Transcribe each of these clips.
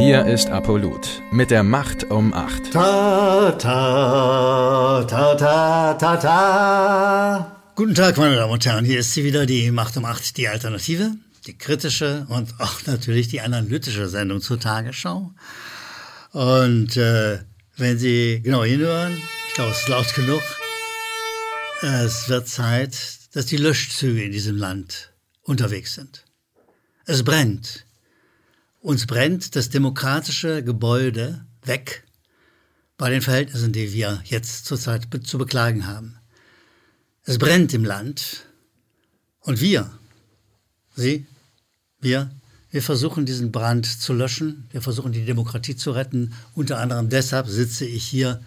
Hier ist Apollut mit der Macht um 8. Ta, ta, ta, ta, ta, ta. Guten Tag, meine Damen und Herren. Hier ist sie wieder, die Macht um 8, die Alternative, die kritische und auch natürlich die analytische Sendung zur Tagesschau. Und äh, wenn Sie genau hinhören, ich glaube, es ist laut genug, es wird Zeit, dass die Löschzüge in diesem Land unterwegs sind. Es brennt. Uns brennt das demokratische Gebäude weg bei den Verhältnissen, die wir jetzt zurzeit zu beklagen haben. Es brennt im Land und wir, Sie, wir, wir versuchen diesen Brand zu löschen, wir versuchen die Demokratie zu retten. Unter anderem deshalb sitze ich hier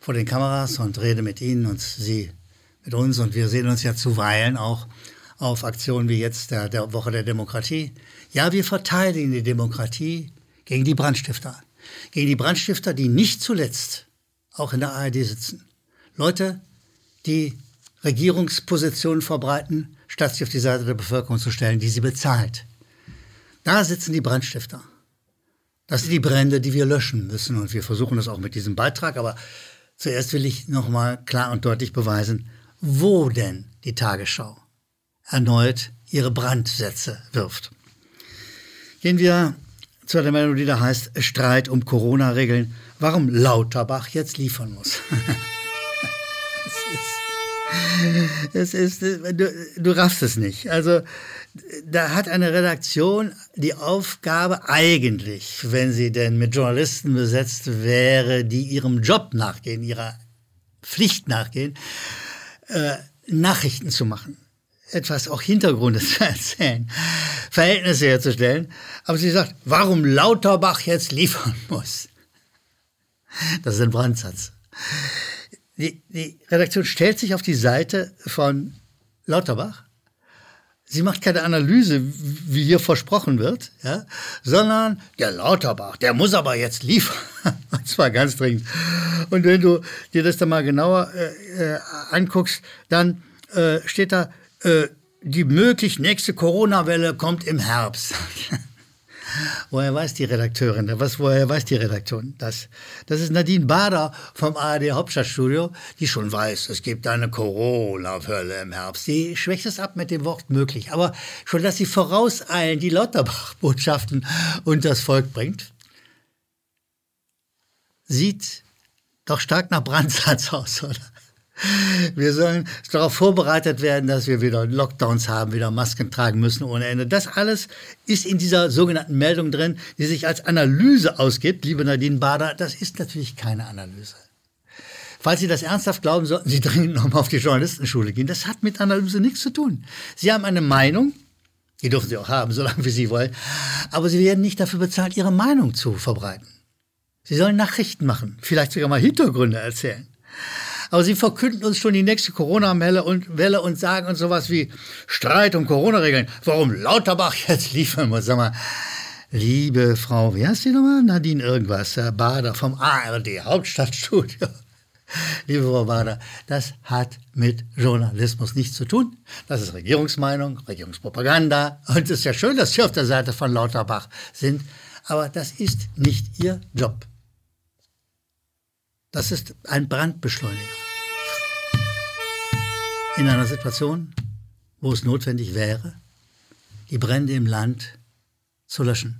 vor den Kameras und rede mit Ihnen und Sie mit uns und wir sehen uns ja zuweilen auch auf Aktionen wie jetzt der, der Woche der Demokratie. Ja, wir verteidigen die Demokratie gegen die Brandstifter. Gegen die Brandstifter, die nicht zuletzt auch in der ARD sitzen. Leute, die Regierungspositionen verbreiten, statt sich auf die Seite der Bevölkerung zu stellen, die sie bezahlt. Da sitzen die Brandstifter. Das sind die Brände, die wir löschen müssen. Und wir versuchen das auch mit diesem Beitrag. Aber zuerst will ich nochmal klar und deutlich beweisen, wo denn die Tagesschau erneut ihre Brandsätze wirft. Gehen wir zu der Meldung, die da heißt Streit um Corona-Regeln, warum Lauterbach jetzt liefern muss. es ist, es ist du, du raffst es nicht. Also da hat eine Redaktion die Aufgabe eigentlich, wenn sie denn mit Journalisten besetzt wäre, die ihrem Job nachgehen, ihrer Pflicht nachgehen, äh, Nachrichten zu machen etwas auch Hintergründe zu erzählen, Verhältnisse herzustellen. Aber sie sagt, warum Lauterbach jetzt liefern muss. Das ist ein Brandsatz. Die, die Redaktion stellt sich auf die Seite von Lauterbach. Sie macht keine Analyse, wie hier versprochen wird, ja, sondern der Lauterbach, der muss aber jetzt liefern. Und zwar ganz dringend. Und wenn du dir das dann mal genauer äh, äh anguckst, dann äh, steht da, äh, die möglich nächste Corona-Welle kommt im Herbst. woher weiß die Redakteurin Was, woher weiß die Redaktion das? Das ist Nadine Bader vom ARD Hauptstadtstudio, die schon weiß, es gibt eine Corona-Welle im Herbst. Die schwächt es ab mit dem Wort möglich. Aber schon, dass sie vorauseilen, die Lauterbach-Botschaften und das Volk bringt, sieht doch stark nach Brandsatz aus, oder? Wir sollen darauf vorbereitet werden, dass wir wieder Lockdowns haben, wieder Masken tragen müssen ohne Ende. Das alles ist in dieser sogenannten Meldung drin, die sich als Analyse ausgibt. Liebe Nadine Bader, das ist natürlich keine Analyse. Falls Sie das ernsthaft glauben, sollten Sie dringend nochmal auf die Journalistenschule gehen. Das hat mit Analyse nichts zu tun. Sie haben eine Meinung, die dürfen Sie auch haben, solange wie Sie wollen, aber Sie werden nicht dafür bezahlt, Ihre Meinung zu verbreiten. Sie sollen Nachrichten machen, vielleicht sogar mal Hintergründe erzählen. Aber sie verkünden uns schon die nächste Corona-Welle und, Welle und sagen uns sowas wie Streit um Corona-Regeln. Warum Lauterbach jetzt liefern muss. Sag mal, liebe Frau, wie heißt die nochmal? Nadine irgendwas, Herr Bader vom ARD Hauptstadtstudio. Liebe Frau Bader, das hat mit Journalismus nichts zu tun. Das ist Regierungsmeinung, Regierungspropaganda. Und es ist ja schön, dass Sie auf der Seite von Lauterbach sind. Aber das ist nicht Ihr Job. Das ist ein Brandbeschleuniger. In einer Situation, wo es notwendig wäre, die Brände im Land zu löschen,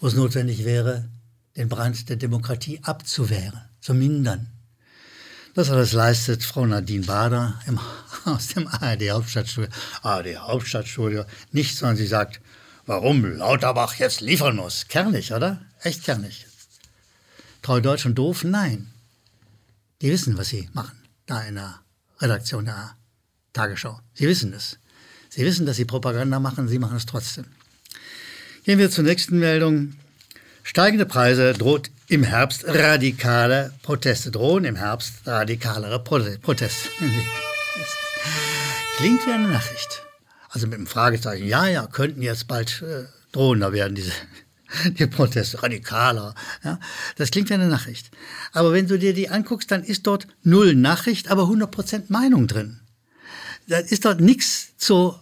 wo es notwendig wäre, den Brand der Demokratie abzuwehren, zu mindern. Das alles leistet Frau Nadine Bader im, aus dem ARD Hauptstadtstudio. ARD Hauptstadtstudio nicht, sondern sie sagt, warum Lauterbach jetzt liefern muss. Kernig, oder? Echt kernig. Treu Deutsch und doof? Nein. Die wissen, was sie machen, da in der Redaktion der Tagesschau. Sie wissen es. Sie wissen, dass sie Propaganda machen, sie machen es trotzdem. Gehen wir zur nächsten Meldung. Steigende Preise droht im Herbst radikale Proteste. Drohen im Herbst radikalere Proteste. Klingt wie eine Nachricht. Also mit dem Fragezeichen, ja, ja, könnten jetzt bald äh, drohender werden, diese die Proteste, radikaler. Ja, das klingt wie eine Nachricht. Aber wenn du dir die anguckst, dann ist dort null Nachricht, aber 100% Meinung drin. Da ist dort nichts zur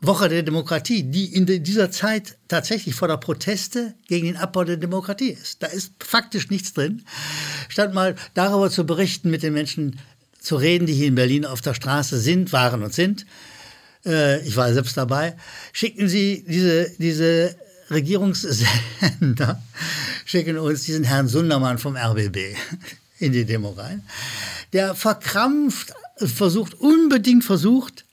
Woche der Demokratie, die in dieser Zeit tatsächlich vor der Proteste gegen den Abbau der Demokratie ist. Da ist faktisch nichts drin. Statt mal darüber zu berichten, mit den Menschen zu reden, die hier in Berlin auf der Straße sind, waren und sind, äh, ich war selbst dabei, schicken Sie diese, diese Regierungssender, schicken uns diesen Herrn Sundermann vom RBB in die Demo rein, der verkrampft versucht, unbedingt versucht,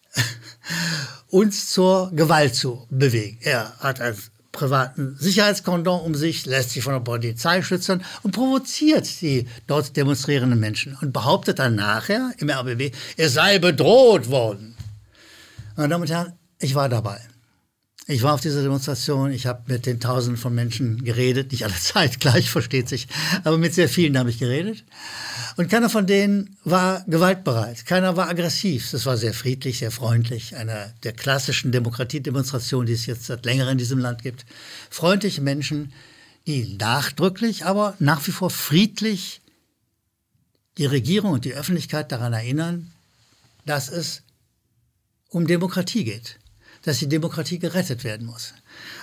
uns zur Gewalt zu bewegen. Er hat einen privaten Sicherheitskondom um sich, lässt sich von der Polizei schützen und provoziert die dort demonstrierenden Menschen und behauptet dann nachher im RBB, er sei bedroht worden. Meine Damen und Herren, ich war dabei. Ich war auf dieser Demonstration, ich habe mit den Tausenden von Menschen geredet, nicht alle Zeit gleich, versteht sich, aber mit sehr vielen habe ich geredet. Und keiner von denen war gewaltbereit, keiner war aggressiv. Das war sehr friedlich, sehr freundlich, eine der klassischen Demokratiedemonstrationen, die es jetzt seit längerem in diesem Land gibt. Freundliche Menschen, die nachdrücklich, aber nach wie vor friedlich die Regierung und die Öffentlichkeit daran erinnern, dass es um Demokratie geht, dass die Demokratie gerettet werden muss.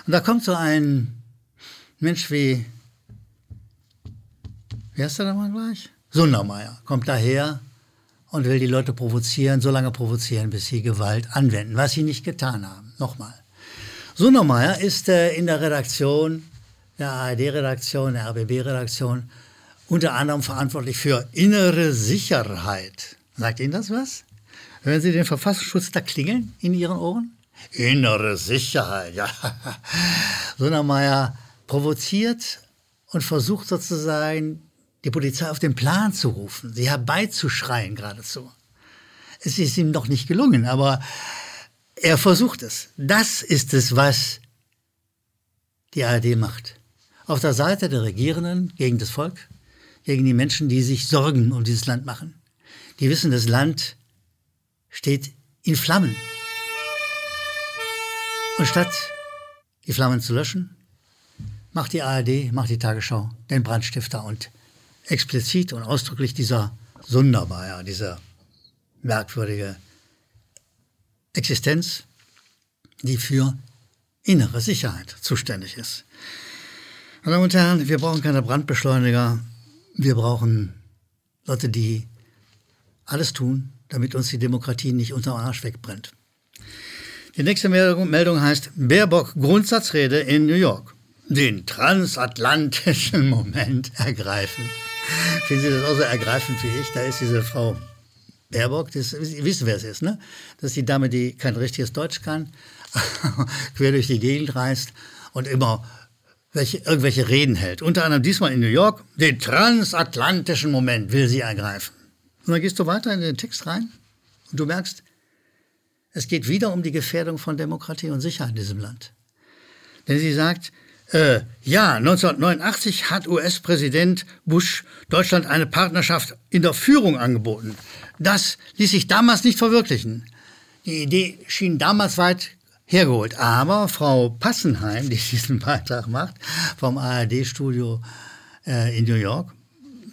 Und da kommt so ein Mensch wie, wie heißt der da mal gleich? Sundermeier kommt daher und will die Leute provozieren, so lange provozieren, bis sie Gewalt anwenden, was sie nicht getan haben. Nochmal. Sundermeier ist äh, in der Redaktion, der ARD-Redaktion, der RBB-Redaktion, unter anderem verantwortlich für innere Sicherheit. Sagt Ihnen das was? Hören Sie den Verfassungsschutz da klingeln in Ihren Ohren? Innere Sicherheit, ja. Sundermeier provoziert und versucht sozusagen die Polizei auf den Plan zu rufen, sie herbeizuschreien geradezu. Es ist ihm noch nicht gelungen, aber er versucht es. Das ist es, was die ARD macht. Auf der Seite der Regierenden gegen das Volk, gegen die Menschen, die sich Sorgen um dieses Land machen. Die wissen, das Land steht in Flammen. Und statt die Flammen zu löschen, macht die ARD, macht die Tagesschau den Brandstifter und explizit und ausdrücklich dieser Sundermeier, dieser merkwürdige Existenz, die für innere Sicherheit zuständig ist. Meine Damen und Herren, wir brauchen keine Brandbeschleuniger, wir brauchen Leute, die alles tun, damit uns die Demokratie nicht unter Arsch wegbrennt. Die nächste Meldung heißt Baerbock Grundsatzrede in New York. Den transatlantischen Moment ergreifen. Finden Sie das auch so ergreifend wie ich? Da ist diese Frau Baerbock, das, Sie wissen, wer es ist, ne? Das ist die Dame, die kein richtiges Deutsch kann, quer durch die Gegend reist und immer welche, irgendwelche Reden hält. Unter anderem diesmal in New York. Den transatlantischen Moment will sie ergreifen. Und dann gehst du weiter in den Text rein und du merkst, es geht wieder um die Gefährdung von Demokratie und Sicherheit in diesem Land. Denn sie sagt, äh, ja, 1989 hat US-Präsident Bush Deutschland eine Partnerschaft in der Führung angeboten. Das ließ sich damals nicht verwirklichen. Die Idee schien damals weit hergeholt. Aber Frau Passenheim, die diesen Beitrag macht, vom ARD-Studio äh, in New York,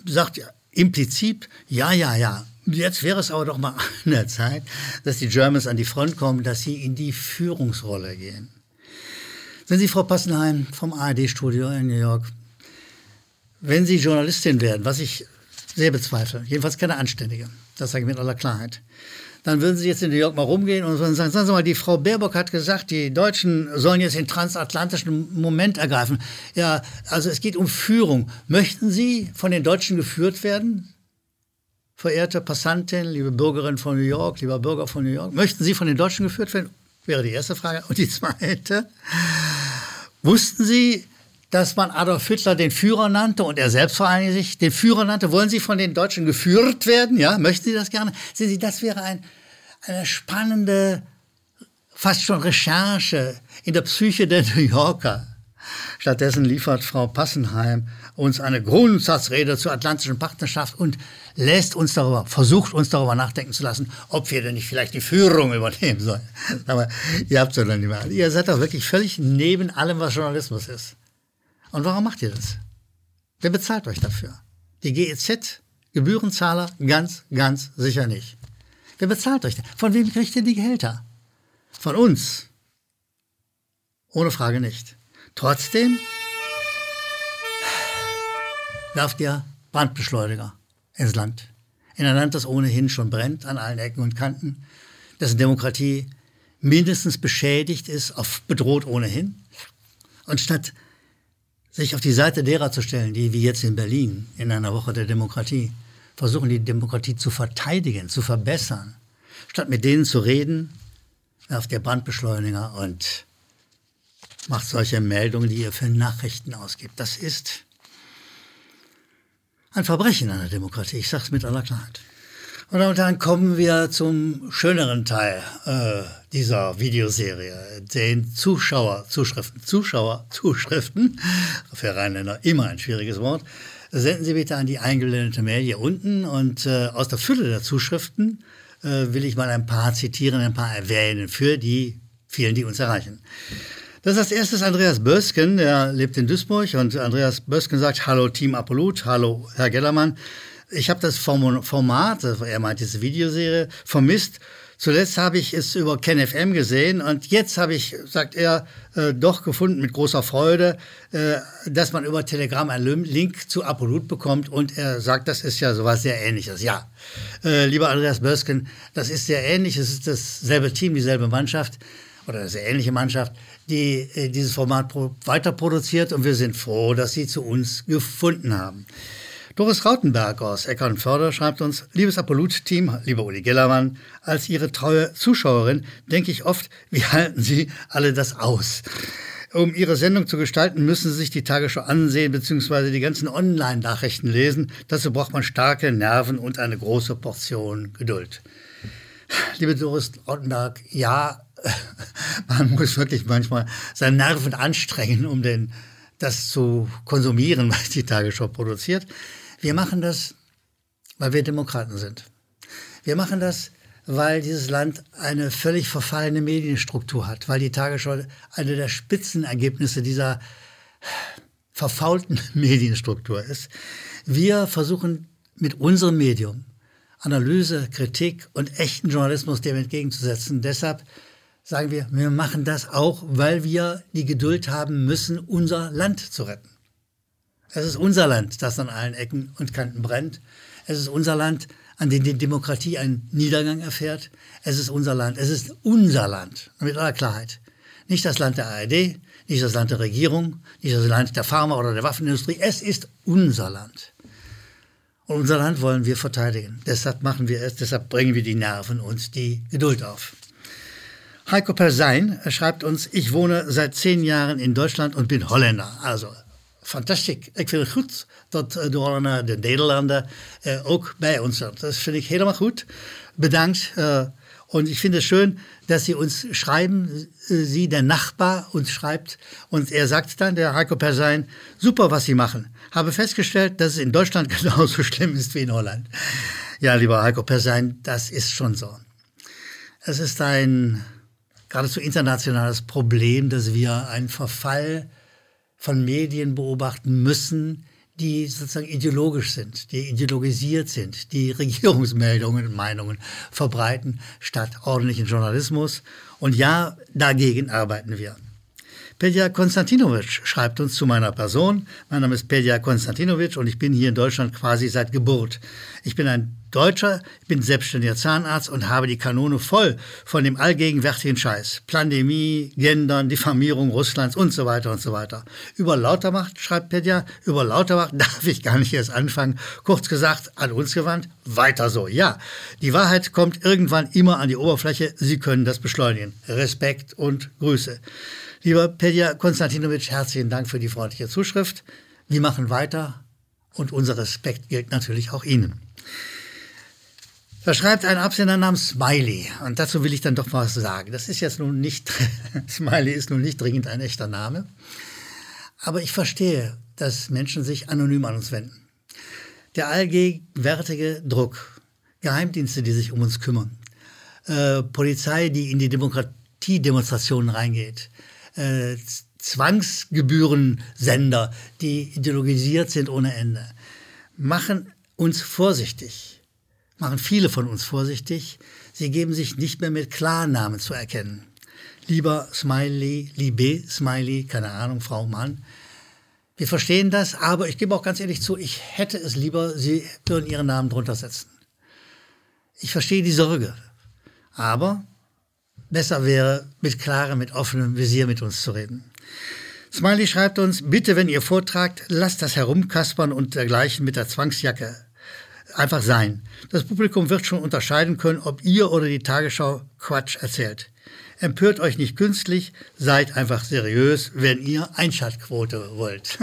sagt implizit, ja, ja, ja, Jetzt wäre es aber doch mal an der Zeit, dass die Germans an die Front kommen, dass sie in die Führungsrolle gehen. Wenn Sie, Frau Passenheim vom ARD-Studio in New York, wenn Sie Journalistin werden, was ich sehr bezweifle, jedenfalls keine anständige, das sage ich mit aller Klarheit, dann würden Sie jetzt in New York mal rumgehen und sagen, sagen Sie mal, die Frau Baerbock hat gesagt, die Deutschen sollen jetzt den transatlantischen Moment ergreifen. Ja, also es geht um Führung. Möchten Sie von den Deutschen geführt werden? Verehrte Passantin, liebe Bürgerin von New York, lieber Bürger von New York, möchten Sie von den Deutschen geführt werden? Wäre die erste Frage. Und die zweite, wussten Sie, dass man Adolf Hitler den Führer nannte und er selbst vor allem sich den Führer nannte? Wollen Sie von den Deutschen geführt werden? Ja, möchten Sie das gerne? Sehen Sie, das wäre ein, eine spannende, fast schon Recherche in der Psyche der New Yorker. Stattdessen liefert Frau Passenheim uns eine Grundsatzrede zur atlantischen Partnerschaft und lässt uns darüber, versucht uns darüber nachdenken zu lassen, ob wir denn nicht vielleicht die Führung übernehmen sollen. Aber ihr habt es doch nicht mehr. Ihr seid doch wirklich völlig neben allem, was Journalismus ist. Und warum macht ihr das? Wer bezahlt euch dafür? Die GEZ, Gebührenzahler, ganz, ganz sicher nicht. Wer bezahlt euch? Von wem kriegt ihr die Gehälter? Von uns, Ohne Frage nicht. Trotzdem werft ihr Brandbeschleuniger ins Land. In ein Land, das ohnehin schon brennt an allen Ecken und Kanten, dessen Demokratie mindestens beschädigt ist, bedroht ohnehin. Und statt sich auf die Seite derer zu stellen, die wie jetzt in Berlin in einer Woche der Demokratie versuchen, die Demokratie zu verteidigen, zu verbessern, statt mit denen zu reden, werft ihr Brandbeschleuniger und macht solche Meldungen, die ihr für Nachrichten ausgibt. Das ist ein Verbrechen an der Demokratie. Ich sage es mit aller Klarheit. Und dann kommen wir zum schöneren Teil äh, dieser Videoserie, den Zuschauerzuschriften. Zuschauerzuschriften, für Rheinländer immer ein schwieriges Wort. Senden Sie bitte an die eingeblendete Mail hier unten und äh, aus der Fülle der Zuschriften äh, will ich mal ein paar zitieren, ein paar erwähnen für die vielen, die uns erreichen. Das ist als erstes Andreas Bösken, der lebt in Duisburg und Andreas Bösken sagt, hallo Team Apollut, hallo Herr Gellermann. Ich habe das Format, er meint diese Videoserie, vermisst. Zuletzt habe ich es über KenFM gesehen und jetzt habe ich, sagt er, äh, doch gefunden mit großer Freude, äh, dass man über Telegram einen Link zu Apollut bekommt und er sagt, das ist ja sowas sehr ähnliches. Ja, äh, lieber Andreas Bösken, das ist sehr ähnlich, es ist dasselbe Team, dieselbe Mannschaft oder eine sehr ähnliche Mannschaft die äh, dieses Format weiter produziert und wir sind froh, dass Sie zu uns gefunden haben. Doris Rautenberg aus Eckernförder schreibt uns, liebes Apollut-Team, lieber Uli Gellermann, als Ihre treue Zuschauerin denke ich oft, wie halten Sie alle das aus? Um Ihre Sendung zu gestalten, müssen Sie sich die Tagesschau ansehen bzw. die ganzen Online-Nachrichten lesen. Dazu braucht man starke Nerven und eine große Portion Geduld. Liebe Doris Rautenberg, ja, man muss wirklich manchmal seine Nerven anstrengen, um den, das zu konsumieren, was die Tagesschau produziert. Wir machen das, weil wir Demokraten sind. Wir machen das, weil dieses Land eine völlig verfallene Medienstruktur hat, weil die Tagesschau eine der Spitzenergebnisse dieser verfaulten Medienstruktur ist. Wir versuchen mit unserem Medium Analyse, Kritik und echten Journalismus dem entgegenzusetzen. Deshalb sagen wir, wir machen das auch, weil wir die Geduld haben müssen, unser Land zu retten. Es ist unser Land, das an allen Ecken und Kanten brennt. Es ist unser Land, an dem die Demokratie einen Niedergang erfährt. Es ist unser Land. Es ist unser Land. Mit aller Klarheit. Nicht das Land der ARD, nicht das Land der Regierung, nicht das Land der Pharma- oder der Waffenindustrie. Es ist unser Land. Und unser Land wollen wir verteidigen. Deshalb machen wir es, deshalb bringen wir die Nerven und die Geduld auf. Heiko Persein schreibt uns, ich wohne seit zehn Jahren in Deutschland und bin Holländer. Also, fantastisch. Ik vind het goed dat de Hollander, de Nederlander äh, ook bij ons zijn. Das finde ich helemaal gut. Bedankt. Äh, und ich finde es schön, dass Sie uns schreiben, äh, Sie, der Nachbar, uns schreibt. Und er sagt dann, der Heiko Persein, super, was Sie machen. Habe festgestellt, dass es in Deutschland genauso schlimm ist wie in Holland. Ja, lieber Heiko Persein, das ist schon so. Es ist ein geradezu internationales Problem, dass wir einen Verfall von Medien beobachten müssen, die sozusagen ideologisch sind, die ideologisiert sind, die Regierungsmeldungen und Meinungen verbreiten, statt ordentlichen Journalismus. Und ja, dagegen arbeiten wir. Pedja Konstantinovic schreibt uns zu meiner Person. Mein Name ist Pedja Konstantinovic und ich bin hier in Deutschland quasi seit Geburt. Ich bin ein Deutscher, bin selbstständiger Zahnarzt und habe die Kanone voll von dem allgegenwärtigen Scheiß. Pandemie, Gendern, Diffamierung Russlands und so weiter und so weiter. Über Lautermacht, schreibt Pedja, über Lautermacht darf ich gar nicht erst anfangen. Kurz gesagt, an uns gewandt, weiter so. Ja, die Wahrheit kommt irgendwann immer an die Oberfläche. Sie können das beschleunigen. Respekt und Grüße. Lieber Pedja Konstantinovic, herzlichen Dank für die freundliche Zuschrift. Wir machen weiter und unser Respekt gilt natürlich auch Ihnen. Da schreibt ein Absender namens Smiley und dazu will ich dann doch was sagen. Das ist jetzt nun nicht, Smiley ist nun nicht dringend ein echter Name, aber ich verstehe, dass Menschen sich anonym an uns wenden. Der allgegenwärtige Druck, Geheimdienste, die sich um uns kümmern, äh, Polizei, die in die Demokratiedemonstrationen reingeht, äh, Zwangsgebührensender, die ideologisiert sind ohne Ende, machen uns vorsichtig, machen viele von uns vorsichtig. Sie geben sich nicht mehr mit Klarnamen zu erkennen. lieber Smiley, liebe Smiley, keine Ahnung, Frau, Mann. Wir verstehen das, aber ich gebe auch ganz ehrlich zu, ich hätte es lieber, Sie würden Ihren Namen drunter setzen. Ich verstehe die Sorge, aber besser wäre, mit klarem, mit offenem Visier mit uns zu reden. Smiley schreibt uns, bitte, wenn ihr vortragt, lasst das Herumkaspern und dergleichen mit der Zwangsjacke einfach sein. Das Publikum wird schon unterscheiden können, ob ihr oder die Tagesschau Quatsch erzählt. Empört euch nicht künstlich, seid einfach seriös, wenn ihr Einschaltquote wollt.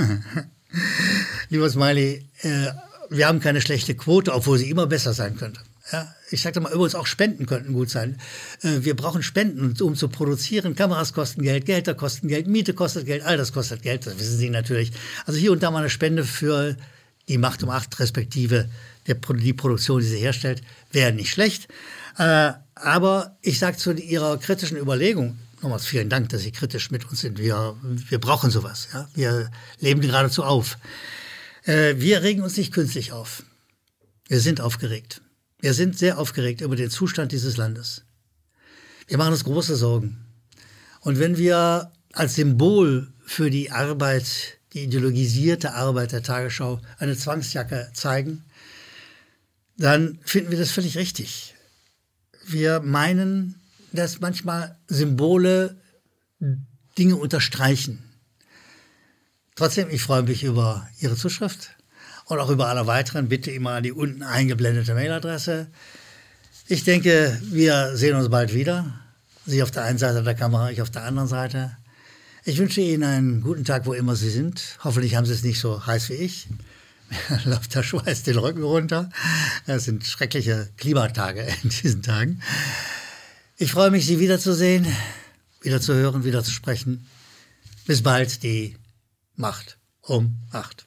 Lieber Smiley, äh, wir haben keine schlechte Quote, obwohl sie immer besser sein könnte. Ja, ich sagte mal, übrigens auch Spenden könnten gut sein. Äh, wir brauchen Spenden, um zu produzieren. Kameras kosten Geld, Gelder kosten Geld, Miete kostet Geld, all das kostet Geld, das wissen Sie natürlich. Also hier und da mal eine Spende für die Macht um acht, respektive der, die Produktion, die sie herstellt, wäre nicht schlecht. Äh, aber ich sage zu Ihrer kritischen Überlegung, nochmals vielen Dank, dass Sie kritisch mit uns sind. Wir, wir brauchen sowas. Ja? Wir leben geradezu auf. Äh, wir regen uns nicht künstlich auf. Wir sind aufgeregt. Wir sind sehr aufgeregt über den Zustand dieses Landes. Wir machen uns große Sorgen. Und wenn wir als Symbol für die Arbeit, die ideologisierte Arbeit der Tagesschau eine Zwangsjacke zeigen, dann finden wir das völlig richtig wir meinen, dass manchmal Symbole Dinge unterstreichen. Trotzdem, ich freue mich über Ihre Zuschrift und auch über alle weiteren. Bitte immer an die unten eingeblendete Mailadresse. Ich denke, wir sehen uns bald wieder. Sie auf der einen Seite der Kamera, ich auf der anderen Seite. Ich wünsche Ihnen einen guten Tag, wo immer Sie sind. Hoffentlich haben Sie es nicht so heiß wie ich. läuft der Schweiß den Rücken runter. Es sind schreckliche Klimatage in diesen Tagen. Ich freue mich, Sie wiederzusehen, wieder zu hören, wieder zu sprechen. Bis bald, die Macht um acht.